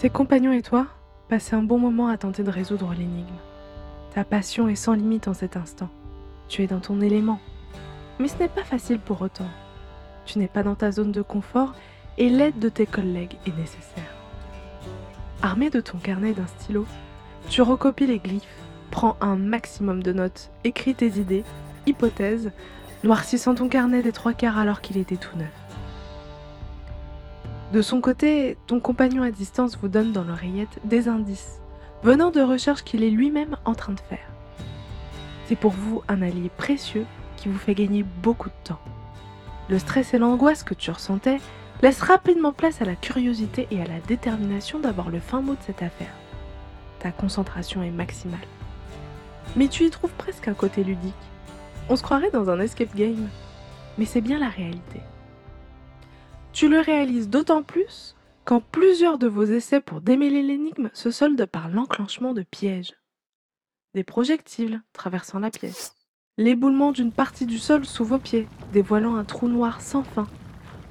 Tes compagnons et toi passez un bon moment à tenter de résoudre l'énigme. Ta passion est sans limite en cet instant. Tu es dans ton élément. Mais ce n'est pas facile pour autant. Tu n'es pas dans ta zone de confort et l'aide de tes collègues est nécessaire. Armé de ton carnet d'un stylo, tu recopies les glyphes, prends un maximum de notes, écris tes idées, hypothèses, noircissant ton carnet des trois quarts alors qu'il était tout neuf. De son côté, ton compagnon à distance vous donne dans l'oreillette des indices, venant de recherches qu'il est lui-même en train de faire. C'est pour vous un allié précieux qui vous fait gagner beaucoup de temps. Le stress et l'angoisse que tu ressentais laissent rapidement place à la curiosité et à la détermination d'avoir le fin mot de cette affaire. Ta concentration est maximale. Mais tu y trouves presque un côté ludique. On se croirait dans un escape game. Mais c'est bien la réalité. Tu le réalises d'autant plus quand plusieurs de vos essais pour démêler l'énigme se soldent par l'enclenchement de pièges. Des projectiles traversant la pièce. L'éboulement d'une partie du sol sous vos pieds, dévoilant un trou noir sans fin.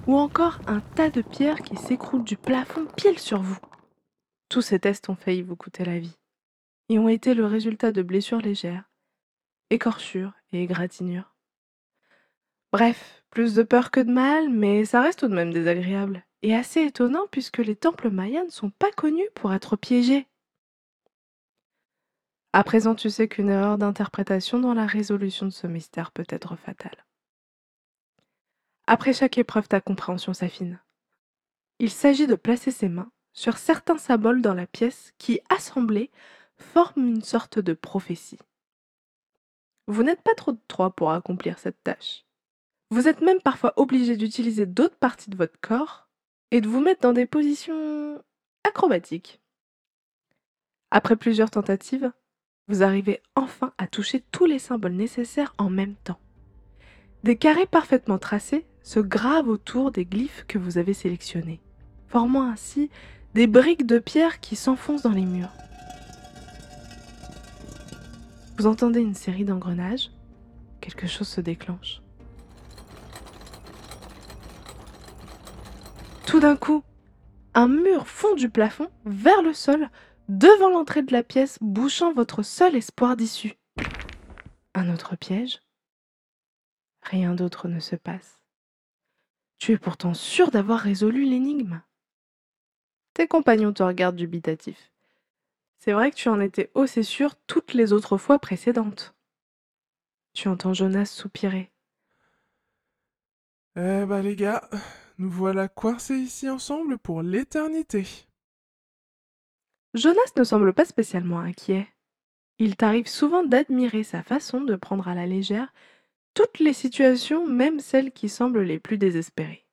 Ou encore un tas de pierres qui s'écroulent du plafond pile sur vous. Tous ces tests ont failli vous coûter la vie. Et ont été le résultat de blessures légères, écorchures et égratignures. Bref, plus de peur que de mal, mais ça reste tout de même désagréable. Et assez étonnant puisque les temples mayas ne sont pas connus pour être piégés. À présent, tu sais qu'une erreur d'interprétation dans la résolution de ce mystère peut être fatale. Après chaque épreuve, ta compréhension s'affine. Il s'agit de placer ses mains sur certains symboles dans la pièce qui, assemblés, forment une sorte de prophétie. Vous n'êtes pas trop de trois pour accomplir cette tâche. Vous êtes même parfois obligé d'utiliser d'autres parties de votre corps et de vous mettre dans des positions acrobatiques. Après plusieurs tentatives, vous arrivez enfin à toucher tous les symboles nécessaires en même temps. Des carrés parfaitement tracés se gravent autour des glyphes que vous avez sélectionnés, formant ainsi des briques de pierre qui s'enfoncent dans les murs. Vous entendez une série d'engrenages, quelque chose se déclenche. D'un coup, un mur fond du plafond vers le sol, devant l'entrée de la pièce, bouchant votre seul espoir d'issue. Un autre piège Rien d'autre ne se passe. Tu es pourtant sûr d'avoir résolu l'énigme. Tes compagnons te regardent dubitatif. C'est vrai que tu en étais aussi sûr toutes les autres fois précédentes. Tu entends Jonas soupirer. Eh bah les gars, nous voilà coincés ici ensemble pour l'éternité. Jonas ne semble pas spécialement inquiet. Il t'arrive souvent d'admirer sa façon de prendre à la légère toutes les situations, même celles qui semblent les plus désespérées.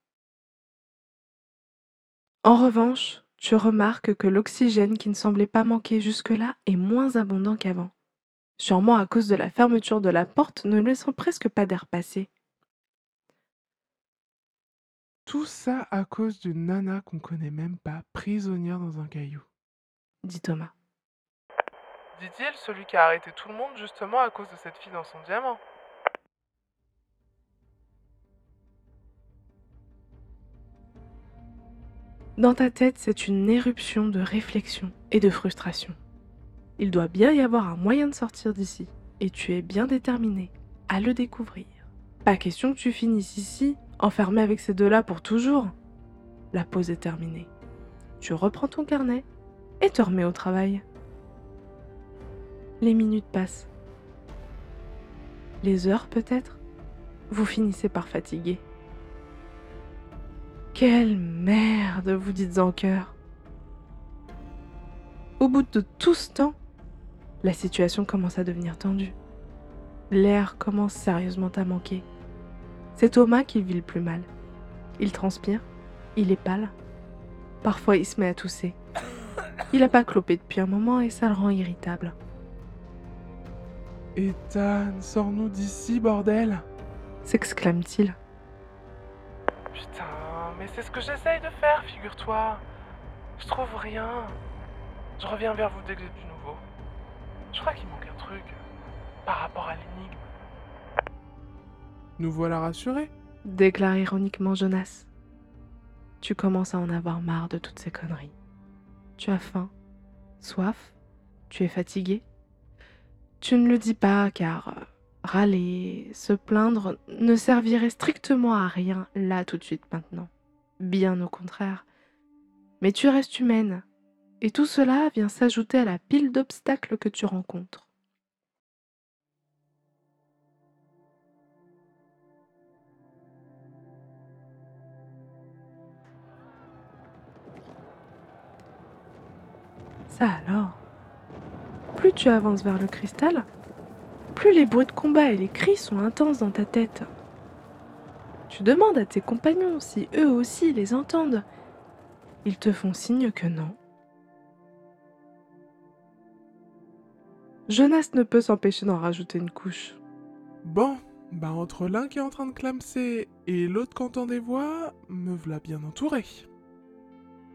En revanche, tu remarques que l'oxygène qui ne semblait pas manquer jusque-là est moins abondant qu'avant, sûrement à cause de la fermeture de la porte ne laissant presque pas d'air passer. Tout ça à cause d'une nana qu'on connaît même pas, prisonnière dans un caillou. dit Thomas. Dit-il celui qui a arrêté tout le monde justement à cause de cette fille dans son diamant. Dans ta tête, c'est une éruption de réflexion et de frustration. Il doit bien y avoir un moyen de sortir d'ici, et tu es bien déterminé à le découvrir. Pas question que tu finisses ici Enfermé avec ces deux-là pour toujours La pause est terminée. Tu reprends ton carnet et te remets au travail. Les minutes passent. Les heures peut-être? Vous finissez par fatiguer. Quelle merde, vous dites en cœur. Au bout de tout ce temps, la situation commence à devenir tendue. L'air commence sérieusement à manquer. C'est Thomas qui vit le plus mal. Il transpire, il est pâle. Parfois, il se met à tousser. Il n'a pas clopé depuis un moment et ça le rend irritable. Ethan, sors-nous d'ici, bordel s'exclame-t-il. Putain, mais c'est ce que j'essaye de faire, figure-toi. Je trouve rien. Je reviens vers vous dès que j'ai du nouveau. Je crois qu'il manque un truc par rapport à l'énigme. Nous voilà rassurés, déclare ironiquement Jonas. Tu commences à en avoir marre de toutes ces conneries. Tu as faim, soif, tu es fatigué. Tu ne le dis pas car euh, râler, se plaindre ne servirait strictement à rien là tout de suite maintenant. Bien au contraire. Mais tu restes humaine, et tout cela vient s'ajouter à la pile d'obstacles que tu rencontres. Ça alors? Plus tu avances vers le cristal, plus les bruits de combat et les cris sont intenses dans ta tête. Tu demandes à tes compagnons si eux aussi les entendent. Ils te font signe que non. Jonas ne peut s'empêcher d'en rajouter une couche. Bon, bah entre l'un qui est en train de clamser et l'autre qui entend des voix, me voilà bien entouré.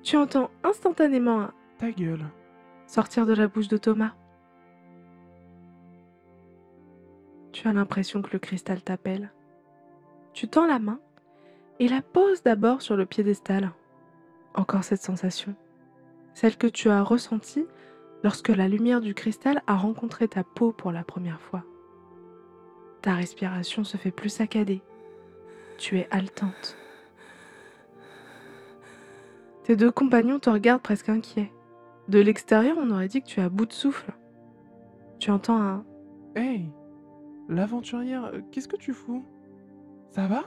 Tu entends instantanément un Ta gueule. Sortir de la bouche de Thomas. Tu as l'impression que le cristal t'appelle. Tu tends la main et la poses d'abord sur le piédestal. Encore cette sensation, celle que tu as ressentie lorsque la lumière du cristal a rencontré ta peau pour la première fois. Ta respiration se fait plus saccadée. Tu es haletante. Tes deux compagnons te regardent presque inquiets. De l'extérieur, on aurait dit que tu es à bout de souffle. Tu entends un Hey L'aventurière, euh, qu'est-ce que tu fous? Ça va?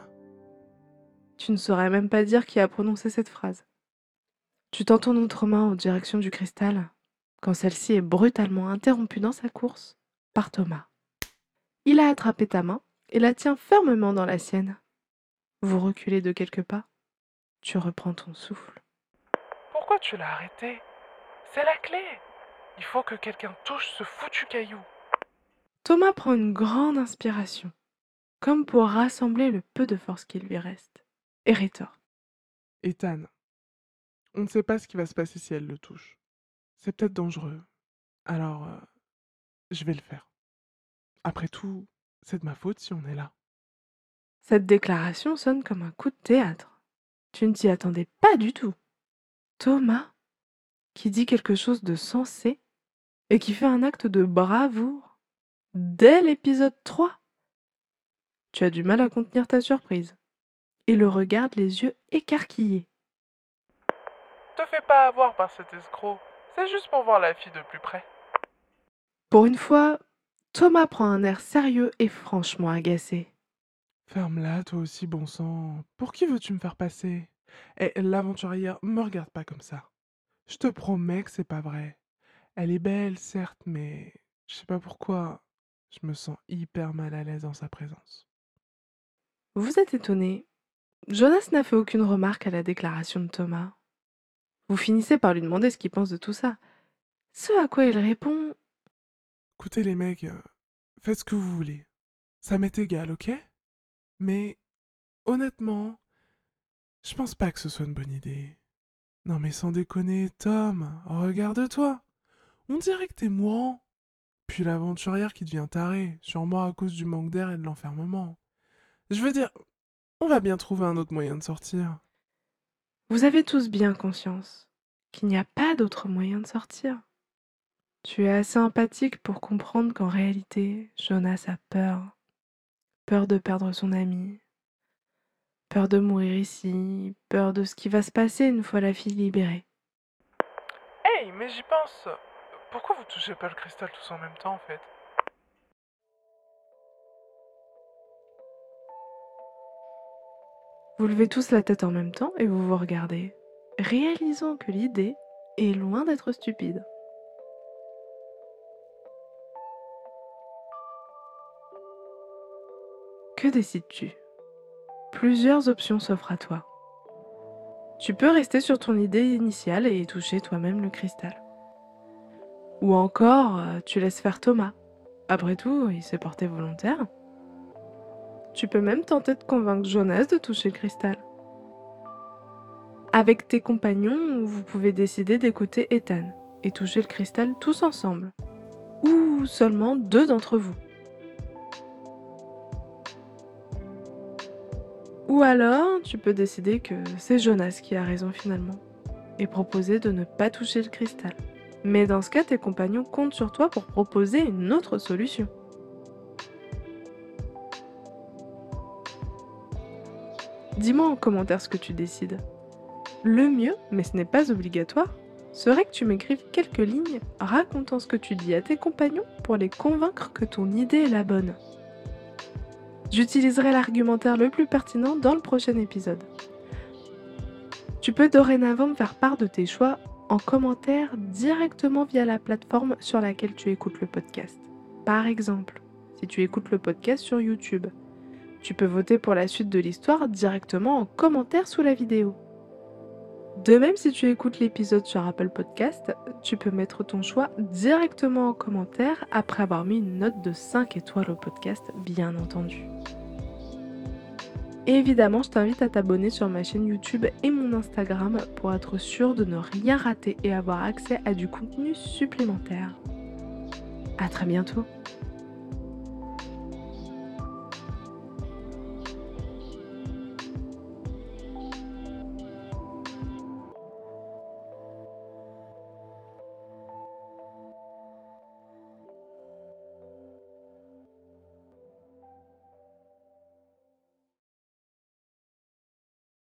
Tu ne saurais même pas dire qui a prononcé cette phrase. Tu tends ton autre main en direction du cristal quand celle-ci est brutalement interrompue dans sa course par Thomas. Il a attrapé ta main et la tient fermement dans la sienne. Vous reculez de quelques pas. Tu reprends ton souffle. Pourquoi tu l'as arrêté C'est la clé Il faut que quelqu'un touche ce foutu caillou. Thomas prend une grande inspiration, comme pour rassembler le peu de force qui lui reste, et rétorque. Ethan, on ne sait pas ce qui va se passer si elle le touche. C'est peut-être dangereux. Alors, euh, je vais le faire. Après tout, c'est de ma faute si on est là. Cette déclaration sonne comme un coup de théâtre. Tu ne t'y attendais pas du tout. Thomas, qui dit quelque chose de sensé et qui fait un acte de bravoure dès l'épisode 3. Tu as du mal à contenir ta surprise et le regarde les yeux écarquillés. Te fais pas avoir par cet escroc. C'est juste pour voir la fille de plus près. Pour une fois, Thomas prend un air sérieux et franchement agacé. Ferme-la, toi aussi, bon sang. Pour qui veux-tu me faire passer? Eh, l'aventurière, me regarde pas comme ça. Je te promets que c'est pas vrai. Elle est belle, certes, mais je sais pas pourquoi. Je me sens hyper mal à l'aise en sa présence. Vous êtes étonné. Jonas n'a fait aucune remarque à la déclaration de Thomas. Vous finissez par lui demander ce qu'il pense de tout ça. Ce à quoi il répond Écoutez les mecs, euh, faites ce que vous voulez. Ça m'est égal, ok? Mais honnêtement, je pense pas que ce soit une bonne idée. Non mais sans déconner, Tom, regarde-toi. On dirait que t'es mourant. Puis l'aventurière qui devient tarée, sûrement à cause du manque d'air et de l'enfermement. Je veux dire, on va bien trouver un autre moyen de sortir. Vous avez tous bien conscience qu'il n'y a pas d'autre moyen de sortir. Tu es assez empathique pour comprendre qu'en réalité, Jonas a peur. Peur de perdre son ami. Peur de mourir ici. Peur de ce qui va se passer une fois la fille libérée. Hey, mais j'y pense. Pourquoi vous touchez pas le cristal tous en même temps en fait? Vous levez tous la tête en même temps et vous vous regardez, réalisant que l'idée est loin d'être stupide. Que décides-tu? Plusieurs options s'offrent à toi. Tu peux rester sur ton idée initiale et toucher toi-même le cristal. Ou encore, euh, tu laisses faire Thomas. Après tout, il s'est porté volontaire. Tu peux même tenter de convaincre Jonas de toucher le cristal. Avec tes compagnons, vous pouvez décider d'écouter Ethan et toucher le cristal tous ensemble. Ou seulement deux d'entre vous. Ou alors, tu peux décider que c'est Jonas qui a raison finalement. et proposer de ne pas toucher le cristal. Mais dans ce cas, tes compagnons comptent sur toi pour proposer une autre solution. Dis-moi en commentaire ce que tu décides. Le mieux, mais ce n'est pas obligatoire, serait que tu m'écrives quelques lignes racontant ce que tu dis à tes compagnons pour les convaincre que ton idée est la bonne. J'utiliserai l'argumentaire le plus pertinent dans le prochain épisode. Tu peux dorénavant me faire part de tes choix en commentaire directement via la plateforme sur laquelle tu écoutes le podcast. Par exemple, si tu écoutes le podcast sur YouTube, tu peux voter pour la suite de l'histoire directement en commentaire sous la vidéo. De même, si tu écoutes l'épisode sur Apple Podcast, tu peux mettre ton choix directement en commentaire après avoir mis une note de 5 étoiles au podcast, bien entendu. Évidemment, je t'invite à t'abonner sur ma chaîne YouTube et mon Instagram pour être sûr de ne rien rater et avoir accès à du contenu supplémentaire. A très bientôt